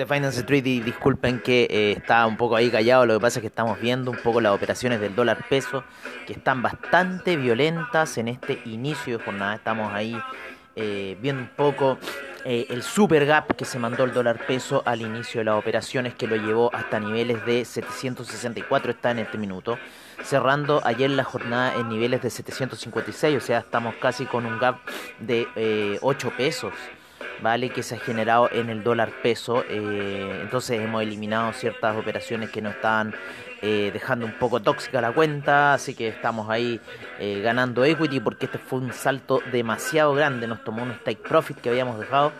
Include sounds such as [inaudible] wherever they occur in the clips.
De Finance Street y disculpen que eh, está un poco ahí callado, lo que pasa es que estamos viendo un poco las operaciones del dólar peso que están bastante violentas en este inicio de jornada, estamos ahí eh, viendo un poco eh, el super gap que se mandó el dólar peso al inicio de las operaciones que lo llevó hasta niveles de 764 está en este minuto, cerrando ayer la jornada en niveles de 756, o sea estamos casi con un gap de 8 pesos. ¿Vale? que se ha generado en el dólar peso. Eh, entonces hemos eliminado ciertas operaciones que nos estaban eh, dejando un poco tóxica la cuenta, así que estamos ahí eh, ganando equity porque este fue un salto demasiado grande, nos tomó un stake profit que habíamos dejado.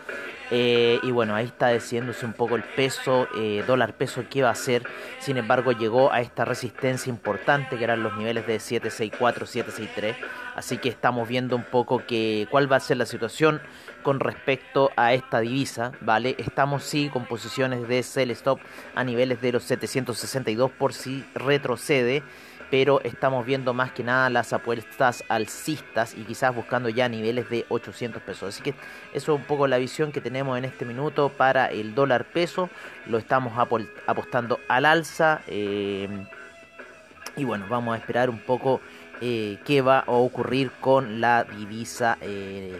y bueno, ahí está decidiéndose un poco el peso, dólar peso que va a ser. Sin embargo, llegó a esta resistencia importante que eran los niveles de 764, 763. Así que estamos viendo un poco que cuál va a ser la situación con respecto a esta divisa, ¿vale? Estamos sí con posiciones de sell stop a niveles de los 762 por si retrocede, pero estamos viendo más que nada las apuestas alcistas y quizás buscando ya niveles de 800 pesos. Así que eso es un poco la visión que tenemos en este minuto para el dólar peso. Lo estamos apostando al alza. Eh, y bueno, vamos a esperar un poco eh, qué va a ocurrir con la divisa. Eh,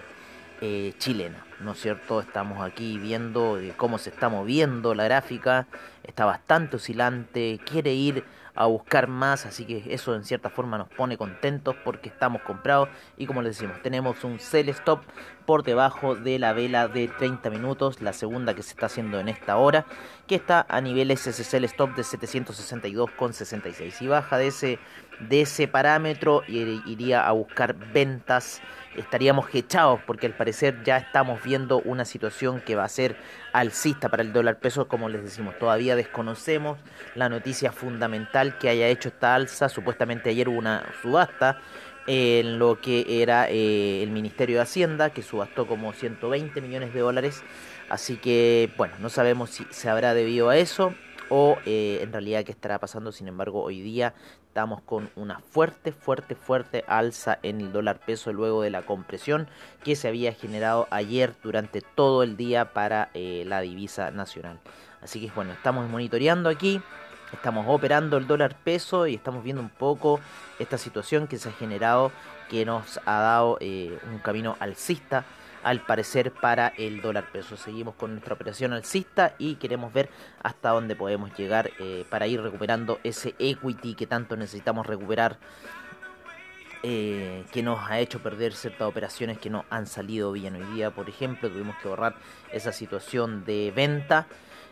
eh, chilena, ¿no es cierto? Estamos aquí viendo cómo se está moviendo la gráfica, está bastante oscilante, quiere ir a buscar más, así que eso en cierta forma nos pone contentos porque estamos comprados y como les decimos, tenemos un sell stop por debajo de la vela de 30 minutos, la segunda que se está haciendo en esta hora, que está a niveles ese sell stop de 762,66 y baja de ese de ese parámetro iría a buscar ventas. Estaríamos hechados porque al parecer ya estamos viendo una situación que va a ser alcista para el dólar peso, como les decimos, todavía desconocemos la noticia fundamental que haya hecho esta alza, supuestamente ayer hubo una subasta en lo que era eh, el Ministerio de Hacienda, que subastó como 120 millones de dólares, así que bueno, no sabemos si se habrá debido a eso o eh, en realidad qué estará pasando. Sin embargo, hoy día estamos con una fuerte, fuerte, fuerte alza en el dólar peso luego de la compresión que se había generado ayer durante todo el día para eh, la divisa nacional. Así que bueno, estamos monitoreando aquí. Estamos operando el dólar peso y estamos viendo un poco esta situación que se ha generado, que nos ha dado eh, un camino alcista al parecer para el dólar peso. Seguimos con nuestra operación alcista y queremos ver hasta dónde podemos llegar eh, para ir recuperando ese equity que tanto necesitamos recuperar. Eh, que nos ha hecho perder ciertas operaciones que no han salido bien hoy día. Por ejemplo, tuvimos que borrar esa situación de venta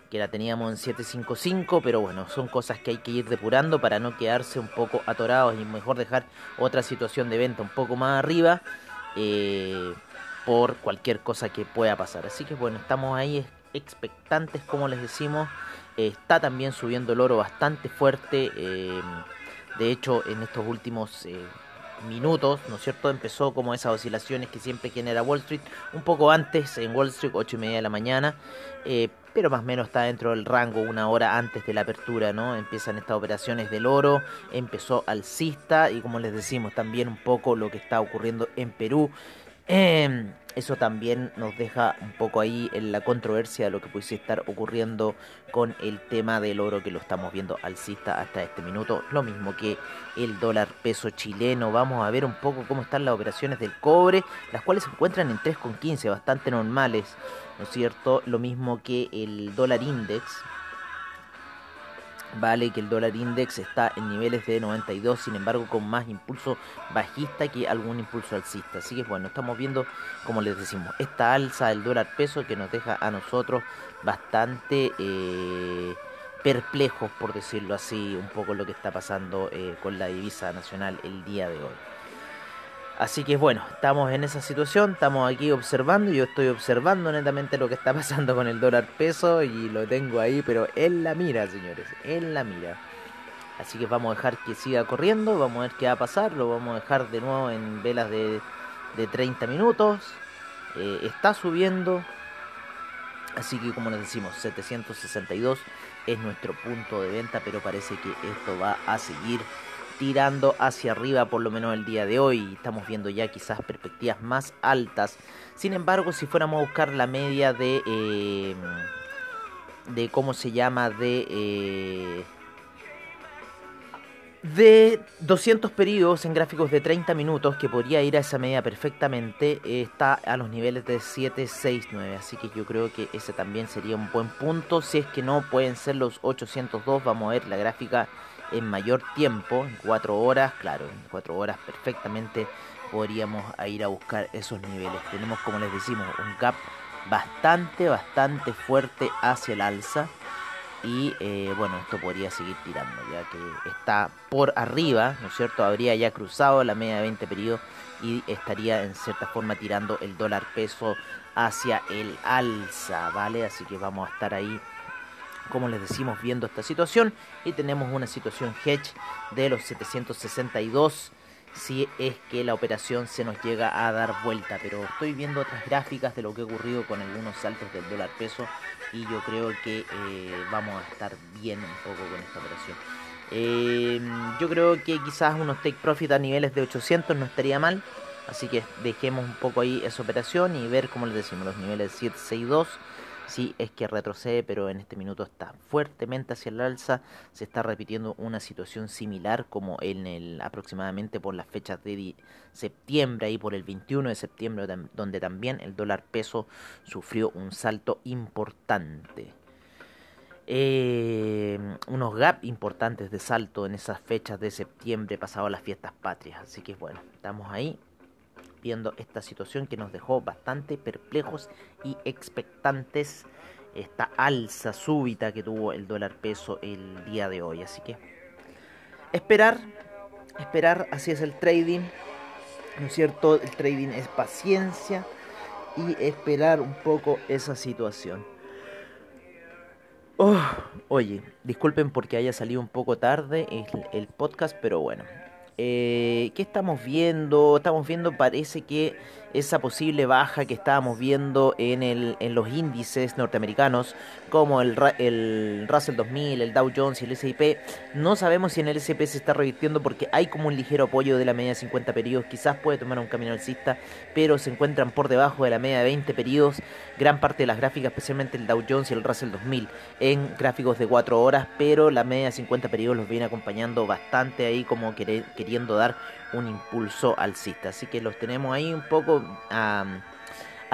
que la teníamos en 755, pero bueno, son cosas que hay que ir depurando para no quedarse un poco atorados y mejor dejar otra situación de venta un poco más arriba. Eh, por cualquier cosa que pueda pasar. Así que bueno, estamos ahí expectantes, como les decimos. está también subiendo el oro bastante fuerte. Eh, de hecho, en estos últimos eh, minutos, ¿no es cierto? Empezó como esas oscilaciones que siempre genera Wall Street, un poco antes en Wall Street, 8 y media de la mañana, eh, pero más o menos está dentro del rango una hora antes de la apertura, ¿no? Empiezan estas operaciones del oro, empezó alcista y como les decimos también un poco lo que está ocurriendo en Perú, Em, eso también nos deja un poco ahí en la controversia de lo que pudiese estar ocurriendo con el tema del oro que lo estamos viendo alcista hasta este minuto. Lo mismo que el dólar peso chileno. Vamos a ver un poco cómo están las operaciones del cobre, las cuales se encuentran en 3,15, bastante normales, ¿no es cierto? Lo mismo que el dólar index, Vale que el dólar index está en niveles de 92, sin embargo con más impulso bajista que algún impulso alcista. Así que bueno, estamos viendo, como les decimos, esta alza del dólar peso que nos deja a nosotros bastante eh, perplejos, por decirlo así, un poco lo que está pasando eh, con la divisa nacional el día de hoy. Así que bueno, estamos en esa situación, estamos aquí observando, yo estoy observando netamente lo que está [laughs] pasando con el dólar peso y lo tengo ahí, pero en la mira, señores, en la mira. Así que vamos a dejar que siga corriendo, vamos a ver qué va a pasar, lo vamos a dejar de nuevo en velas de, de 30 minutos. Eh, está subiendo, así que como les decimos, 762 es nuestro punto de venta, pero parece que esto va a seguir tirando hacia arriba por lo menos el día de hoy. Estamos viendo ya quizás perspectivas más altas. Sin embargo, si fuéramos a buscar la media de... Eh, de cómo se llama de... Eh, de 200 periodos en gráficos de 30 minutos, que podría ir a esa media perfectamente, está a los niveles de 7, 6, 9. Así que yo creo que ese también sería un buen punto. Si es que no pueden ser los 802, vamos a ver la gráfica en mayor tiempo, en 4 horas, claro, en 4 horas perfectamente podríamos ir a buscar esos niveles. Tenemos, como les decimos, un gap bastante, bastante fuerte hacia el alza. Y eh, bueno, esto podría seguir tirando, ya que está por arriba, ¿no es cierto? Habría ya cruzado la media de 20 periodos y estaría en cierta forma tirando el dólar peso hacia el alza, ¿vale? Así que vamos a estar ahí como les decimos, viendo esta situación. Y tenemos una situación hedge de los 762 si es que la operación se nos llega a dar vuelta. Pero estoy viendo otras gráficas de lo que ha ocurrido con algunos saltos del dólar peso y yo creo que eh, vamos a estar bien un poco con esta operación. Eh, yo creo que quizás unos take profit a niveles de 800 no estaría mal. Así que dejemos un poco ahí esa operación y ver, como les decimos, los niveles 762 sí es que retrocede, pero en este minuto está fuertemente hacia el alza. Se está repitiendo una situación similar como en el aproximadamente por las fechas de septiembre, ahí por el 21 de septiembre, donde también el dólar peso sufrió un salto importante. Eh, unos gaps importantes de salto en esas fechas de septiembre pasado las fiestas patrias. Así que bueno, estamos ahí viendo esta situación que nos dejó bastante perplejos y expectantes esta alza súbita que tuvo el dólar peso el día de hoy. Así que esperar, esperar, así es el trading, ¿no es cierto? El trading es paciencia y esperar un poco esa situación. Oh, oye, disculpen porque haya salido un poco tarde el, el podcast, pero bueno, eh, ¿Qué estamos viendo? Estamos viendo, parece que esa posible baja que estábamos viendo en, el, en los índices norteamericanos, como el, el Russell 2000, el Dow Jones y el S&P, no sabemos si en el S&P se está revirtiendo porque hay como un ligero apoyo de la media de 50 periodos, quizás puede tomar un camino alcista, pero se encuentran por debajo de la media de 20 periodos, gran parte de las gráficas, especialmente el Dow Jones y el Russell 2000, en gráficos de 4 horas, pero la media de 50 periodos los viene acompañando bastante ahí como queriendo dar un impulso alcista. Así que los tenemos ahí un poco a,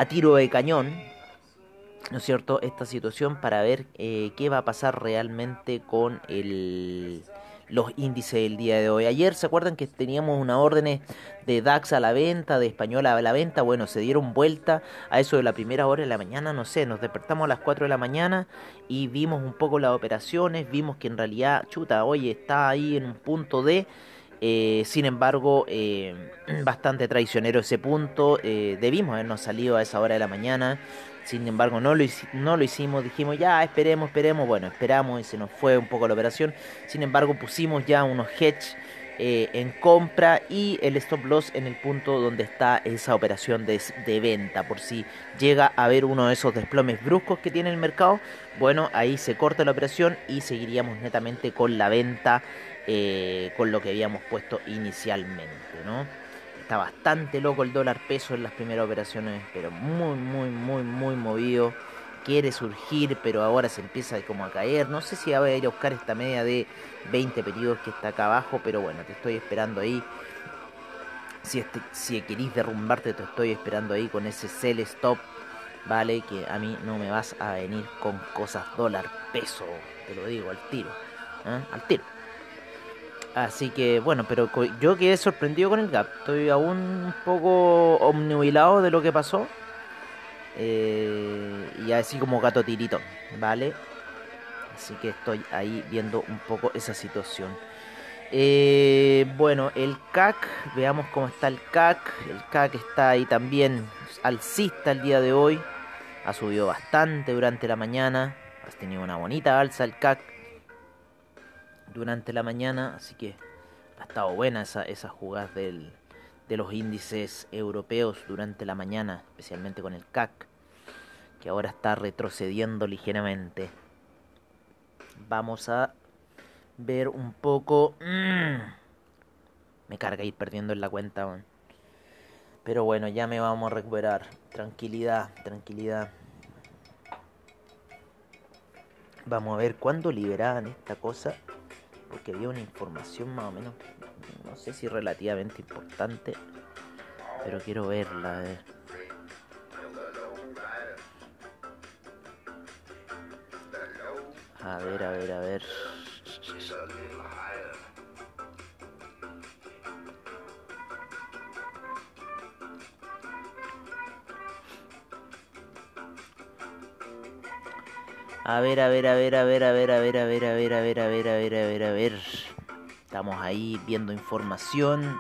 tiro de cañón, ¿no es cierto? Esta situación para ver eh, qué va a pasar realmente con los índices del día de hoy. Ayer se acuerdan que teníamos una orden de DAX a la venta, de Española a la venta. Bueno, se dieron vuelta a eso de la primera hora de la mañana, no sé, nos despertamos a las 4 de la mañana y vimos un poco las operaciones, vimos que en realidad, chuta, oye, está ahí en un punto de eh, sin embargo, eh, [clears throat] bastante traicionero ese punto. Eh, debimos habernos salido a esa hora de la mañana. Sin embargo, no lo, no lo hicimos. Dijimos, ya, esperemos, esperemos. Bueno, esperamos y se nos fue un poco la operación. Sin embargo, pusimos ya unos hedge en compra y el stop loss en el punto donde está esa operación de, de, venta. Por si llega a haber uno de esos desplomes bruscos que tiene el mercado, bueno, ahí se corta la operación y seguiríamos netamente con la venta eh, con lo que habíamos puesto inicialmente, ¿no? está bastante loco el dólar peso en las primeras operaciones, pero muy, muy, muy, muy movido. Quiere surgir, pero ahora se empieza como a caer. No sé si va a ir a buscar esta media de 20 periodos que está acá abajo, pero bueno, te estoy esperando ahí. Si, este, si querís derrumbarte, te estoy esperando ahí con ese sell stop, ¿vale? Que a mí no me vas a venir con cosas dólar peso, te lo digo al tiro, ¿eh? al tiro. Así que bueno, pero yo quedé sorprendido con el gap. Estoy aún un poco omnubilado de lo que pasó. Eh, y así como gato tirito, ¿vale? Así que estoy ahí viendo un poco esa situación. Eh, bueno, el CAC, veamos cómo está el CAC. El CAC está ahí también alcista el día de hoy. Ha subido bastante durante la mañana. Ha tenido una bonita alza el CAC durante la mañana, así que ha estado buena esa, esa jugada del, de los índices europeos durante la mañana, especialmente con el CAC, que ahora está retrocediendo ligeramente. Vamos a ver un poco... Mm, me carga ir perdiendo en la cuenta. Pero bueno, ya me vamos a recuperar. Tranquilidad, tranquilidad. Vamos a ver cuándo liberaban esta cosa porque había una información más o menos, no sé si relativamente importante, pero quiero verla. A ver, a ver, a ver. A ver, a ver, a ver, a ver, a ver, a ver, a ver, a ver, a ver, a ver, a ver, a ver, a ver. Estamos ahí viendo información.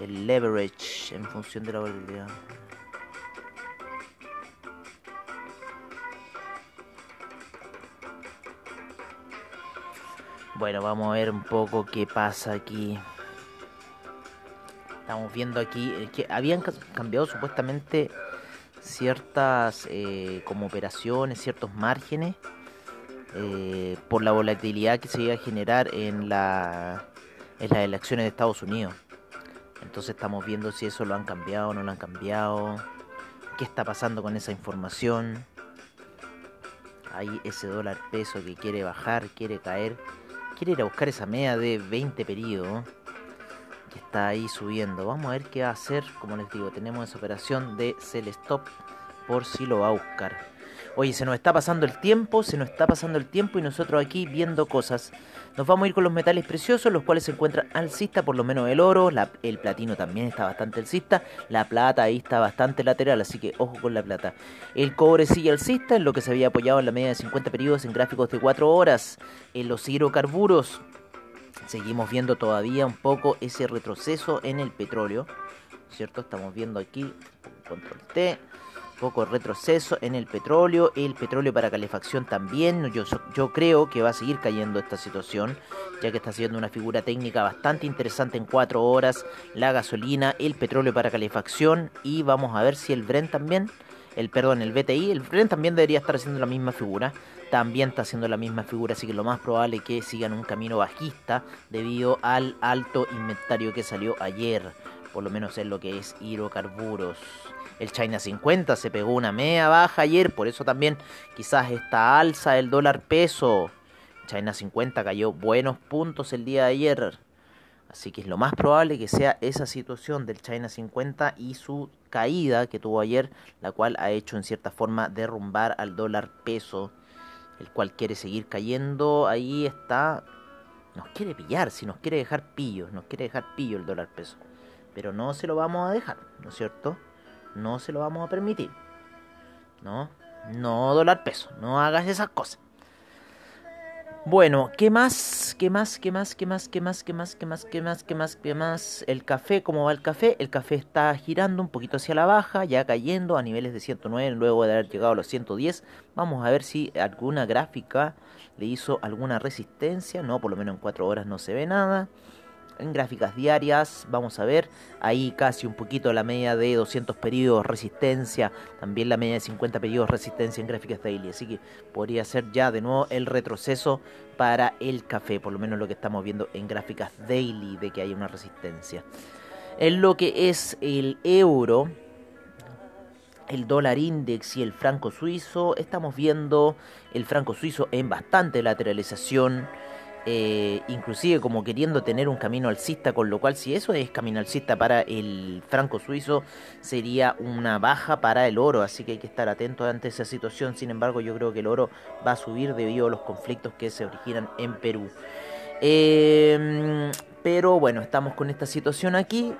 El leverage en función de la volatilidad. Bueno, vamos a ver un poco qué pasa aquí. Estamos viendo aquí eh, que habían cambiado supuestamente ciertas eh, como operaciones, ciertos márgenes eh, por la volatilidad que se iba a generar en la en las elecciones de Estados Unidos. Entonces estamos viendo si eso lo han cambiado o no lo han cambiado. ¿Qué está pasando con esa información? Hay ese dólar peso que quiere bajar, quiere caer. Quiere ir a buscar esa media de 20 periodos. Que está ahí subiendo. Vamos a ver qué va a hacer. Como les digo, tenemos esa operación de sell stop por si lo va a buscar. Oye, se nos está pasando el tiempo, se nos está pasando el tiempo y nosotros aquí viendo cosas. Nos vamos a ir con los metales preciosos, los cuales se encuentran alcista, por lo menos el oro, el platino también está bastante alcista, la plata ahí está bastante lateral, así que ojo con la plata. El cobre sigue alcista, en lo que se había apoyado en la media de 50 periodos en gráficos de 4 horas. En los hidrocarburos seguimos viendo todavía un poco ese retroceso en el petróleo, ¿cierto? Estamos viendo aquí, control T poco retroceso en el petróleo, el petróleo para calefacción también, yo, yo creo que va a seguir cayendo esta situación, ya que está siendo una figura técnica bastante interesante en cuatro horas, la gasolina, el petróleo para calefacción y vamos a ver si el Brent también, el perdón, el BTI, el Brent también debería estar haciendo la misma figura, también está haciendo la misma figura, así que lo más probable es que sigan un camino bajista debido al alto inventario que salió ayer, por lo menos en lo que es hidrocarburos. El China 50 se pegó una media baja ayer, por eso también quizás esta alza del dólar peso. China 50 cayó buenos puntos el día de ayer. Así que es lo más probable que sea esa situación del China 50 y su caída que tuvo ayer, la cual ha hecho en cierta forma derrumbar al dólar peso, el cual quiere seguir cayendo. Ahí está. Nos quiere pillar, si nos quiere dejar pillos, nos quiere dejar pillo el dólar peso. Pero no se lo vamos a dejar, ¿no es cierto? No se lo vamos a permitir. No, no dólar peso. No hagas esas cosas. Bueno, ¿qué más? ¿Qué más? ¿Qué más? ¿Qué más? ¿Qué más? ¿Qué más? ¿Qué más? ¿Qué más? ¿Qué más? ¿Qué más? El café, ¿cómo va el café? El café está girando un poquito hacia la baja, ya cayendo a niveles de 109 luego de haber llegado a los 110. Vamos a ver si alguna gráfica le hizo alguna resistencia. No, por lo menos en 4 horas no se ve nada en gráficas diarias, vamos a ver, ahí casi un poquito la media de 200 periodos resistencia, también la media de 50 periodos resistencia en gráficas daily, así que podría ser ya de nuevo el retroceso para el café, por lo menos lo que estamos viendo en gráficas daily de que hay una resistencia. En lo que es el euro, el dólar index y el franco suizo, estamos viendo el franco suizo en bastante lateralización eh, inclusive como queriendo tener un camino alcista, con lo cual si eso es camino alcista para el franco suizo, sería una baja para el oro, así que hay que estar atentos ante esa situación, sin embargo yo creo que el oro va a subir debido a los conflictos que se originan en Perú. Eh, pero bueno, estamos con esta situación aquí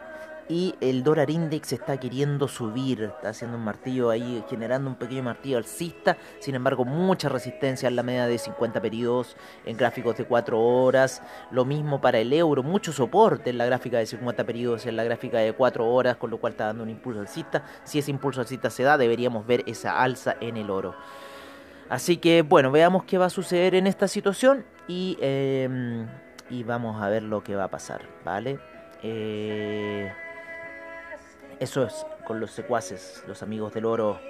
y el dólar index está queriendo subir, está haciendo un martillo ahí, generando un pequeño martillo alcista, sin embargo mucha resistencia en la media de 50 periodos en gráficos de 4 horas, lo mismo para el euro, mucho soporte en la gráfica de 50 periodos, en la gráfica de 4 horas, con lo cual está dando un impulso alcista, si ese impulso alcista se da deberíamos ver esa alza en el oro. Así que bueno, veamos qué va a suceder en esta situación y, em, y vamos a ver lo que va a pasar, ¿vale? Eh, eso es con los secuaces, los amigos del oro.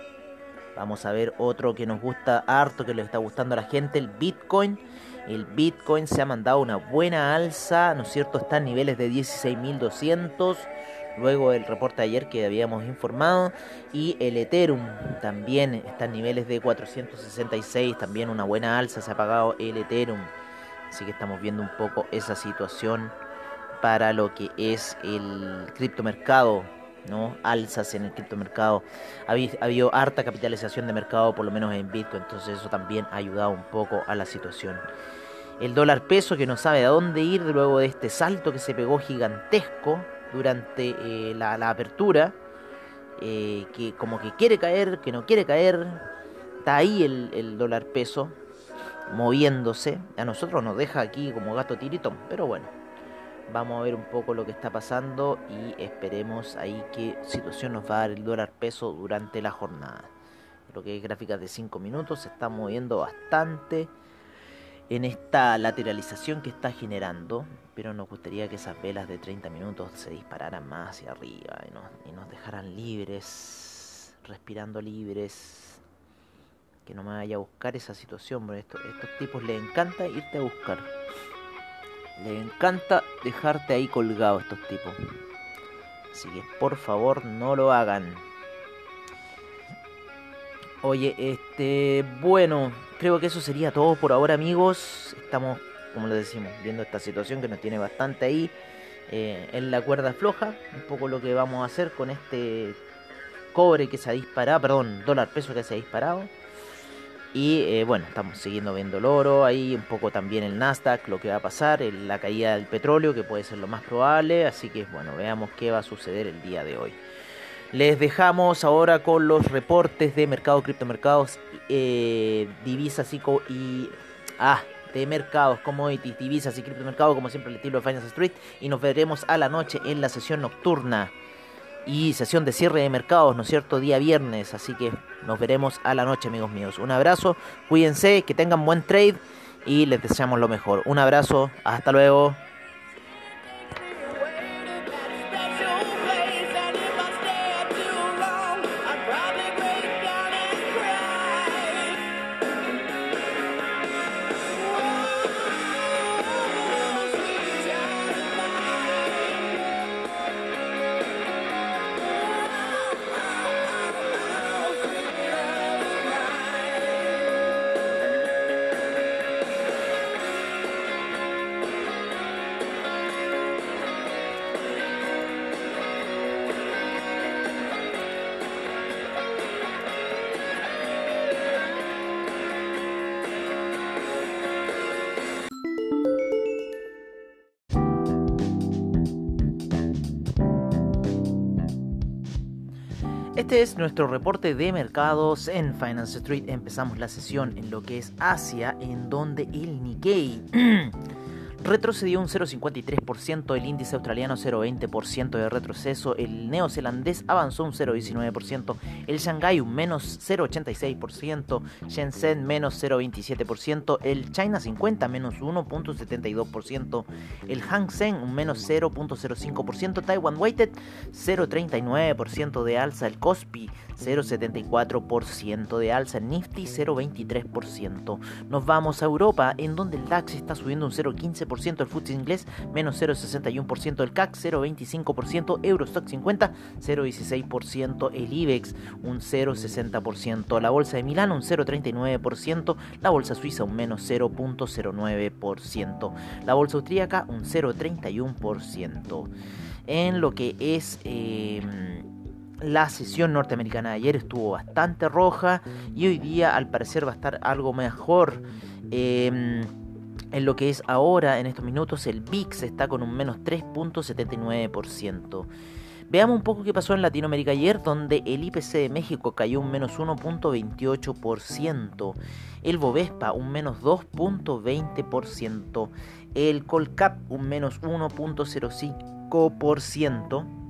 Vamos a ver otro que nos gusta harto, que le está gustando a la gente, el Bitcoin. El Bitcoin se ha mandado una buena alza, ¿no es cierto? Está en niveles de 16.200. Luego el reporte de ayer que habíamos informado. Y el Ethereum también está en niveles de 466. También una buena alza se ha pagado el Ethereum. Así que estamos viendo un poco esa situación para lo que es el criptomercado ¿no? alzas en el criptomercado. Ha, ha habido harta capitalización de mercado, por lo menos en Bitcoin, entonces eso también ha ayudado un poco a la situación. El dólar peso que no sabe a dónde ir luego de este salto que se pegó gigantesco durante eh, la, apertura, eh, que como que quiere caer, que no quiere caer, está ahí el, el dólar peso moviéndose. A nosotros nos deja aquí como gato tiritón, pero bueno. Vamos a ver un poco lo que está pasando y esperemos ahí qué situación nos va a dar el dólar peso durante la jornada. Lo que es gráficas de 5 minutos se está moviendo bastante en esta lateralización que está generando, pero nos gustaría que esas velas de 30 minutos se dispararan más hacia arriba y nos, dejaran libres, respirando libres. Que no me vaya a buscar esa situación, porque estos tipos les encanta irte a buscar. Le encanta dejarte ahí colgado estos tipos. Así que por favor no lo hagan. Oye, este, bueno, creo que eso sería todo por ahora, amigos. Estamos, como les decimos, viendo esta situación que nos tiene bastante ahí eh, en la cuerda floja. Un poco lo que vamos a hacer con este cobre que se ha disparado, perdón, dólar peso que se ha disparado. Y eh, bueno, estamos siguiendo viendo el oro, ahí un poco también el Nasdaq, lo que va a pasar, la caída del petróleo, que puede ser lo más probable, así que bueno, veamos qué va a suceder el día de hoy. Les dejamos ahora con los reportes de mercado, criptomercados, eh, divisas y, y... Ah, de mercados, commodities, divisas y criptomercados, como siempre el estilo de Finance Street, y nos veremos a la noche en la sesión nocturna y sesión de cierre de mercados, ¿no es cierto? Día viernes, así que nos veremos a la noche, amigos míos. Un abrazo, cuídense, que tengan buen trade y les deseamos lo mejor. Un abrazo, hasta luego. Este es nuestro reporte de mercados en Finance Street. Empezamos la sesión en lo que es Asia, en donde el Nikkei [clears throat] retrocedió un 0,53%, el índice australiano 0,20% de retroceso, el neozelandés avanzó un 0,19%, el Shanghai un menos 0,86%, Shenzhen menos 0,27%, el China 50 menos 1,72%, el Hang Seng un menos 0,05%, Taiwan Weighted 0,39% de alza, el Kospi 0,74% de alza, el Nifty 0,23%. Nos vamos a Europa, en donde el DAX está subiendo un 0,15%, el FTSE inglés menos 0,61%, el CAC 0,25%, Eurostock 50 0,16%, el IBEX un 0,60%, la bolsa de Milán un 0,39%, la bolsa suiza un menos 0,09%, la bolsa austríaca un 0,31%. En lo que es... Em, la sesión norteamericana de ayer estuvo bastante roja y hoy día al parecer va a estar algo mejor. Eh, en lo que es ahora, en estos minutos, el VIX está con un menos 3.79%. Veamos un poco qué pasó en Latinoamérica ayer, donde el IPC de México cayó un menos 1.28%, el Bovespa un menos 2.20%, el Colcap un menos 1.05%,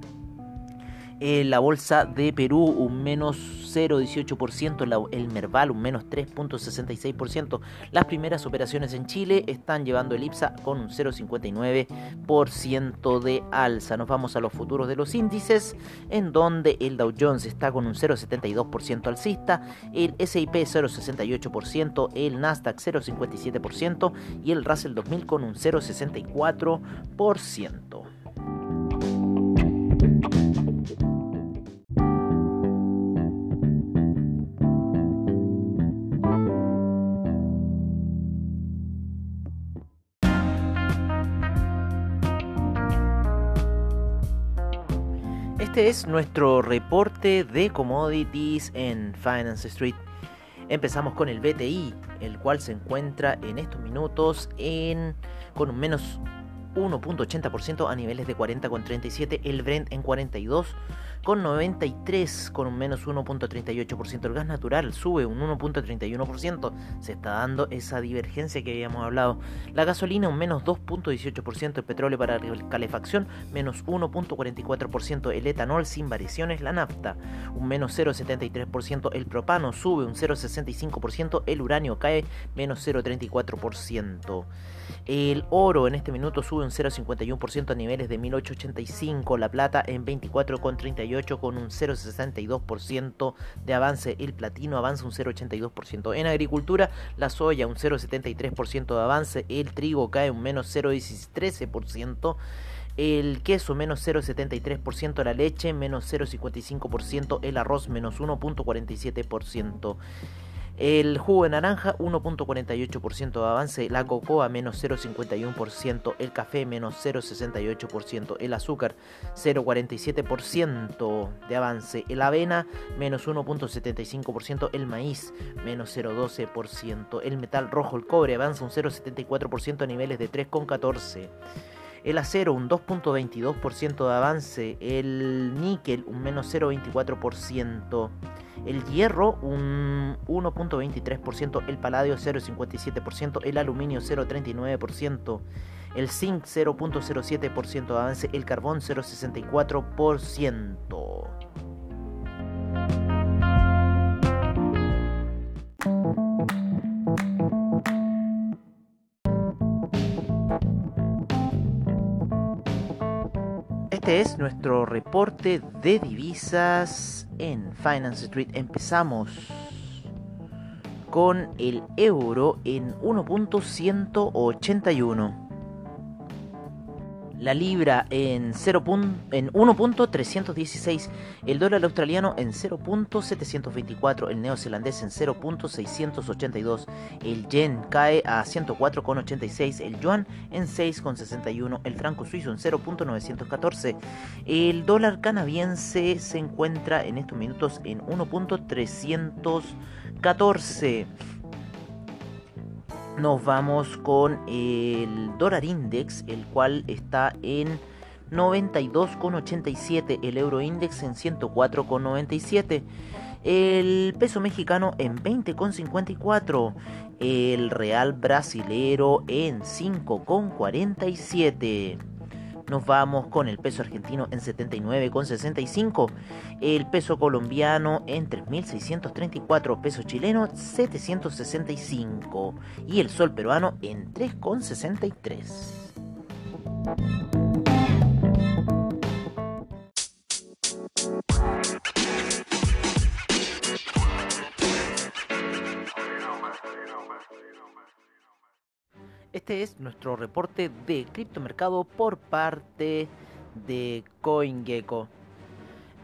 la bolsa de Perú un menos 0,18%, el Merval un menos 3,66%. Las primeras operaciones en Chile están llevando el IPSA con un 0,59% de alza. Nos vamos a los futuros de los índices, en donde el Dow Jones está con un 0,72% alcista, el SIP 0,68%, el Nasdaq 0,57% y el Russell 2000 con un 0,64%. Este es nuestro reporte de commodities en Finance Street. Empezamos con el BTI, el cual se encuentra en estos minutos en con un menos 1.80% a niveles de 40,37, el Brent en 42 con 93 con un menos 1.38%. El gas natural sube un 1.31%. Se está dando esa divergencia que habíamos hablado. La gasolina un menos 2.18%. El petróleo para calefacción menos 1.44%. El etanol sin variaciones. La nafta un menos 0.73%. El propano sube un 0.65%. El uranio cae menos 0.34%. El oro en este minuto sube un 0,51% a niveles de 1885. La plata en 24,38 con un 0,62% de avance. El platino avanza un 0,82%. En agricultura, la soya un 0,73% de avance. El trigo cae un menos 0,13%. El queso menos 0,73%, la leche menos 0,55%, el arroz menos 1,47%. El jugo de naranja 1.48% de avance, la cocoa menos 0.51%, el café menos 0.68%, el azúcar 0.47% de avance, el avena menos 1.75%, el maíz menos 0.12%, el metal rojo, el cobre avanza un 0.74% a niveles de 3.14%. El acero un 2.22% de avance, el níquel un menos 0.24%, el hierro un 1.23%, el paladio 0.57%, el aluminio 0.39%, el zinc 0.07% de avance, el carbón 0.64%. Este es nuestro reporte de divisas en Finance Street. Empezamos con el euro en 1.181 la libra en, 0 en 1.316, el dólar australiano en 0.724, el neozelandés en 0.682, el yen cae a 104.86, el yuan en 6.61, el franco suizo en 0.914, el dólar canadiense se encuentra en estos minutos en 1.314 nos vamos con el dólar index, el cual está en 92,87, el euro index en 104,97, el peso mexicano en 20,54, el real brasilero en 5,47. Nos vamos con el peso argentino en 79,65, el peso colombiano en 3.634, peso chileno 765 y el sol peruano en 3,63. Este es nuestro reporte de criptomercado por parte de CoinGecko.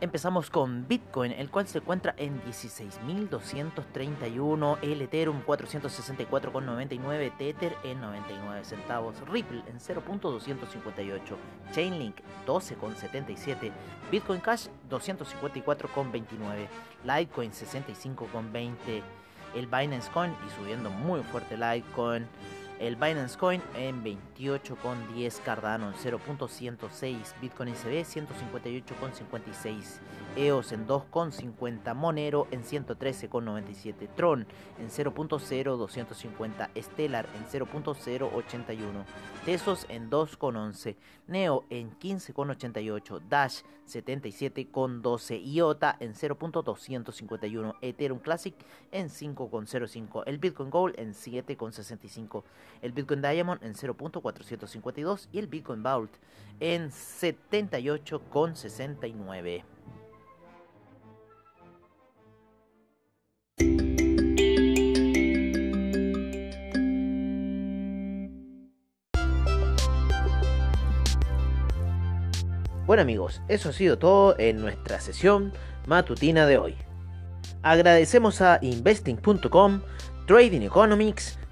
Empezamos con Bitcoin, el cual se encuentra en 16.231, el Ethereum 464,99, Tether en 99 centavos, Ripple en 0.258, Chainlink 12,77, Bitcoin Cash 254,29, Litecoin 65,20, el Binance Coin y subiendo muy fuerte Litecoin el Binance Coin en 28,10 Cardano en 0.106, Bitcoin SB 158,56, EOS en 2,50, Monero en 113,97, Tron en 0.0250, Stellar en 0.081, Tesos en 2,11, Neo en 15,88, Dash 77,12, IOTA en 0.251, Ethereum Classic en 5,05, el Bitcoin Gold en 7,65, el Bitcoin Diamond en 0.452 y el Bitcoin Vault en 78,69. Bueno amigos, eso ha sido todo en nuestra sesión matutina de hoy. Agradecemos a investing.com, Trading Economics,